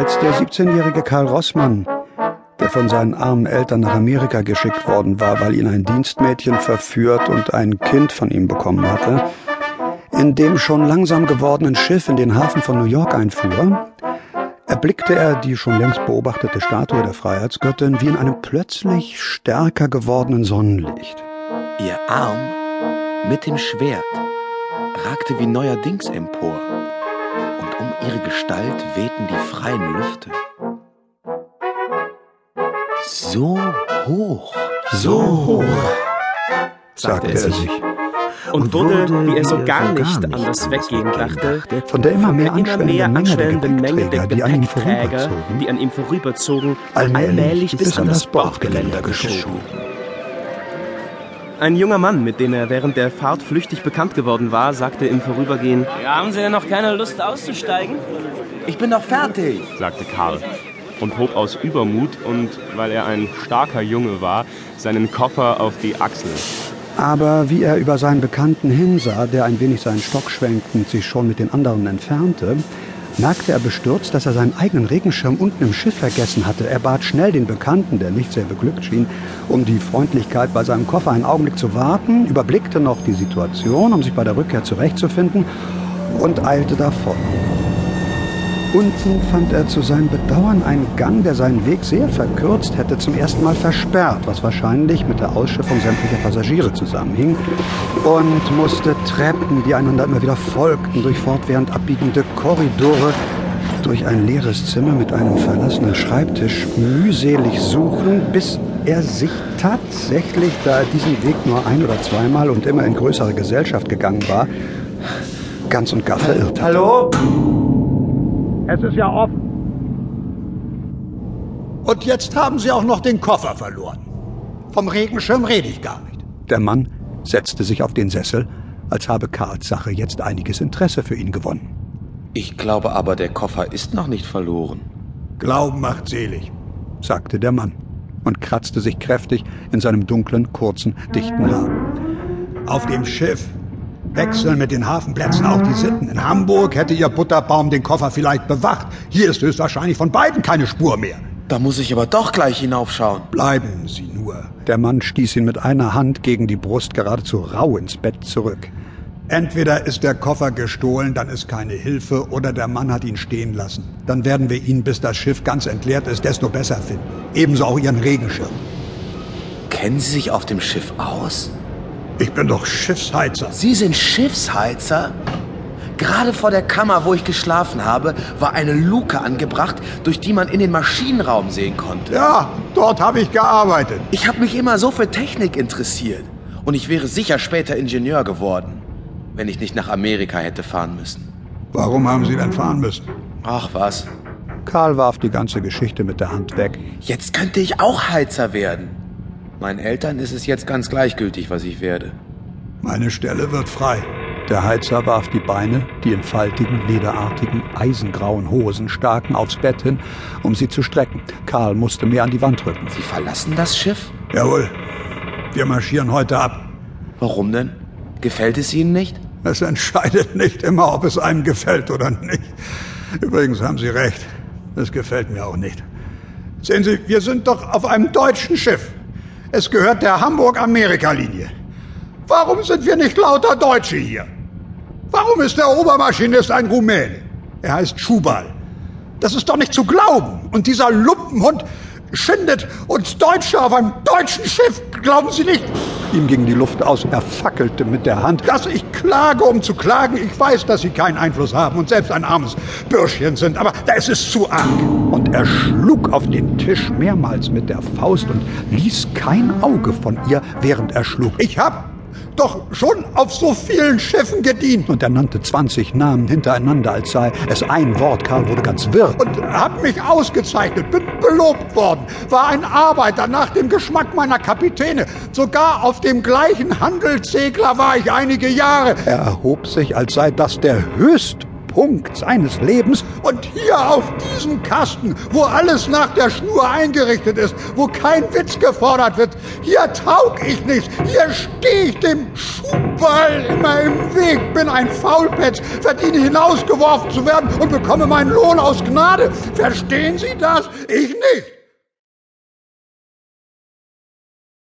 Als der 17-jährige Karl Rossmann, der von seinen armen Eltern nach Amerika geschickt worden war, weil ihn ein Dienstmädchen verführt und ein Kind von ihm bekommen hatte, in dem schon langsam gewordenen Schiff in den Hafen von New York einfuhr, erblickte er die schon längst beobachtete Statue der Freiheitsgöttin wie in einem plötzlich stärker gewordenen Sonnenlicht. Ihr Arm mit dem Schwert ragte wie neuerdings empor, um ihre Gestalt wehten die freien Lüfte. So hoch, so hoch, sagte er sich und wurde, wie er so gar nicht an das Weggehen dachte, von der immer mehr anschwellenden Menge der Gepäckträger, die an ihm vorüberzogen, allmählich bis an das Bordgeländer geschoben. Ein junger Mann, mit dem er während der Fahrt flüchtig bekannt geworden war, sagte im Vorübergehen: ja, Haben Sie denn noch keine Lust auszusteigen? Ich bin doch fertig, sagte Karl und hob aus Übermut und weil er ein starker Junge war, seinen Koffer auf die Achsel. Aber wie er über seinen Bekannten hinsah, der ein wenig seinen Stock schwenkend sich schon mit den anderen entfernte, merkte er bestürzt, dass er seinen eigenen Regenschirm unten im Schiff vergessen hatte. Er bat schnell den Bekannten, der nicht sehr beglückt schien, um die Freundlichkeit bei seinem Koffer einen Augenblick zu warten, überblickte noch die Situation, um sich bei der Rückkehr zurechtzufinden und eilte davon. Unten fand er zu seinem Bedauern einen Gang, der seinen Weg sehr verkürzt hätte, zum ersten Mal versperrt, was wahrscheinlich mit der Ausschiffung sämtlicher Passagiere zusammenhing, und musste Treppen, die einander immer wieder folgten, durch fortwährend abbiegende Korridore, durch ein leeres Zimmer mit einem verlassenen Schreibtisch mühselig suchen, bis er sich tatsächlich, da er diesen Weg nur ein oder zweimal und immer in größere Gesellschaft gegangen war, ganz und gar verirrt. Hallo? Es ist ja offen. Und jetzt haben Sie auch noch den Koffer verloren. Vom Regenschirm rede ich gar nicht. Der Mann setzte sich auf den Sessel, als habe Karls Sache jetzt einiges Interesse für ihn gewonnen. Ich glaube aber, der Koffer ist noch nicht verloren. Glauben macht selig, sagte der Mann und kratzte sich kräftig in seinem dunklen, kurzen, dichten Haar. Auf dem Schiff Wechseln mit den Hafenplätzen auch die Sitten. In Hamburg hätte Ihr Butterbaum den Koffer vielleicht bewacht. Hier ist höchstwahrscheinlich von beiden keine Spur mehr. Da muss ich aber doch gleich hinaufschauen. Bleiben Sie nur. Der Mann stieß ihn mit einer Hand gegen die Brust geradezu rau ins Bett zurück. Entweder ist der Koffer gestohlen, dann ist keine Hilfe, oder der Mann hat ihn stehen lassen. Dann werden wir ihn, bis das Schiff ganz entleert ist, desto besser finden. Ebenso auch Ihren Regenschirm. Kennen Sie sich auf dem Schiff aus? Ich bin doch Schiffsheizer. Sie sind Schiffsheizer? Gerade vor der Kammer, wo ich geschlafen habe, war eine Luke angebracht, durch die man in den Maschinenraum sehen konnte. Ja, dort habe ich gearbeitet. Ich habe mich immer so für Technik interessiert. Und ich wäre sicher später Ingenieur geworden, wenn ich nicht nach Amerika hätte fahren müssen. Warum haben Sie denn fahren müssen? Ach was. Karl warf die ganze Geschichte mit der Hand weg. Jetzt könnte ich auch Heizer werden. Meinen Eltern ist es jetzt ganz gleichgültig, was ich werde. Meine Stelle wird frei. Der Heizer warf die Beine, die in faltigen, lederartigen, eisengrauen Hosen staken, aufs Bett hin, um sie zu strecken. Karl musste mehr an die Wand drücken. Sie verlassen das Schiff? Jawohl. Wir marschieren heute ab. Warum denn? Gefällt es Ihnen nicht? Es entscheidet nicht immer, ob es einem gefällt oder nicht. Übrigens haben Sie recht. Es gefällt mir auch nicht. Sehen Sie, wir sind doch auf einem deutschen Schiff. Es gehört der Hamburg-Amerika-Linie. Warum sind wir nicht lauter Deutsche hier? Warum ist der Obermaschinist ein Rumäne? Er heißt Schubal. Das ist doch nicht zu glauben. Und dieser Lumpenhund schindet uns Deutsche auf einem deutschen Schiff. Glauben Sie nicht? Ihm ging die Luft aus. Er fackelte mit der Hand. Dass ich klage, um zu klagen. Ich weiß, dass Sie keinen Einfluss haben und selbst ein armes Bürschchen sind. Aber da ist es zu arg. Und er schlug auf den Tisch mehrmals mit der Faust und ließ kein Auge von ihr, während er schlug. Ich hab doch schon auf so vielen Schiffen gedient. Und er nannte 20 Namen hintereinander, als sei es ein Wort. Karl wurde ganz wirr. Und hab mich ausgezeichnet, bin belobt worden, war ein Arbeiter nach dem Geschmack meiner Kapitäne. Sogar auf dem gleichen Handelssegler war ich einige Jahre. Er erhob sich, als sei das der höchst Punkt seines Lebens und hier auf diesem Kasten, wo alles nach der Schnur eingerichtet ist, wo kein Witz gefordert wird, hier taug ich nicht, hier stehe ich dem Schuhball immer im Weg, bin ein Faulpetz, verdiene hinausgeworfen zu werden und bekomme meinen Lohn aus Gnade. Verstehen Sie das? Ich nicht.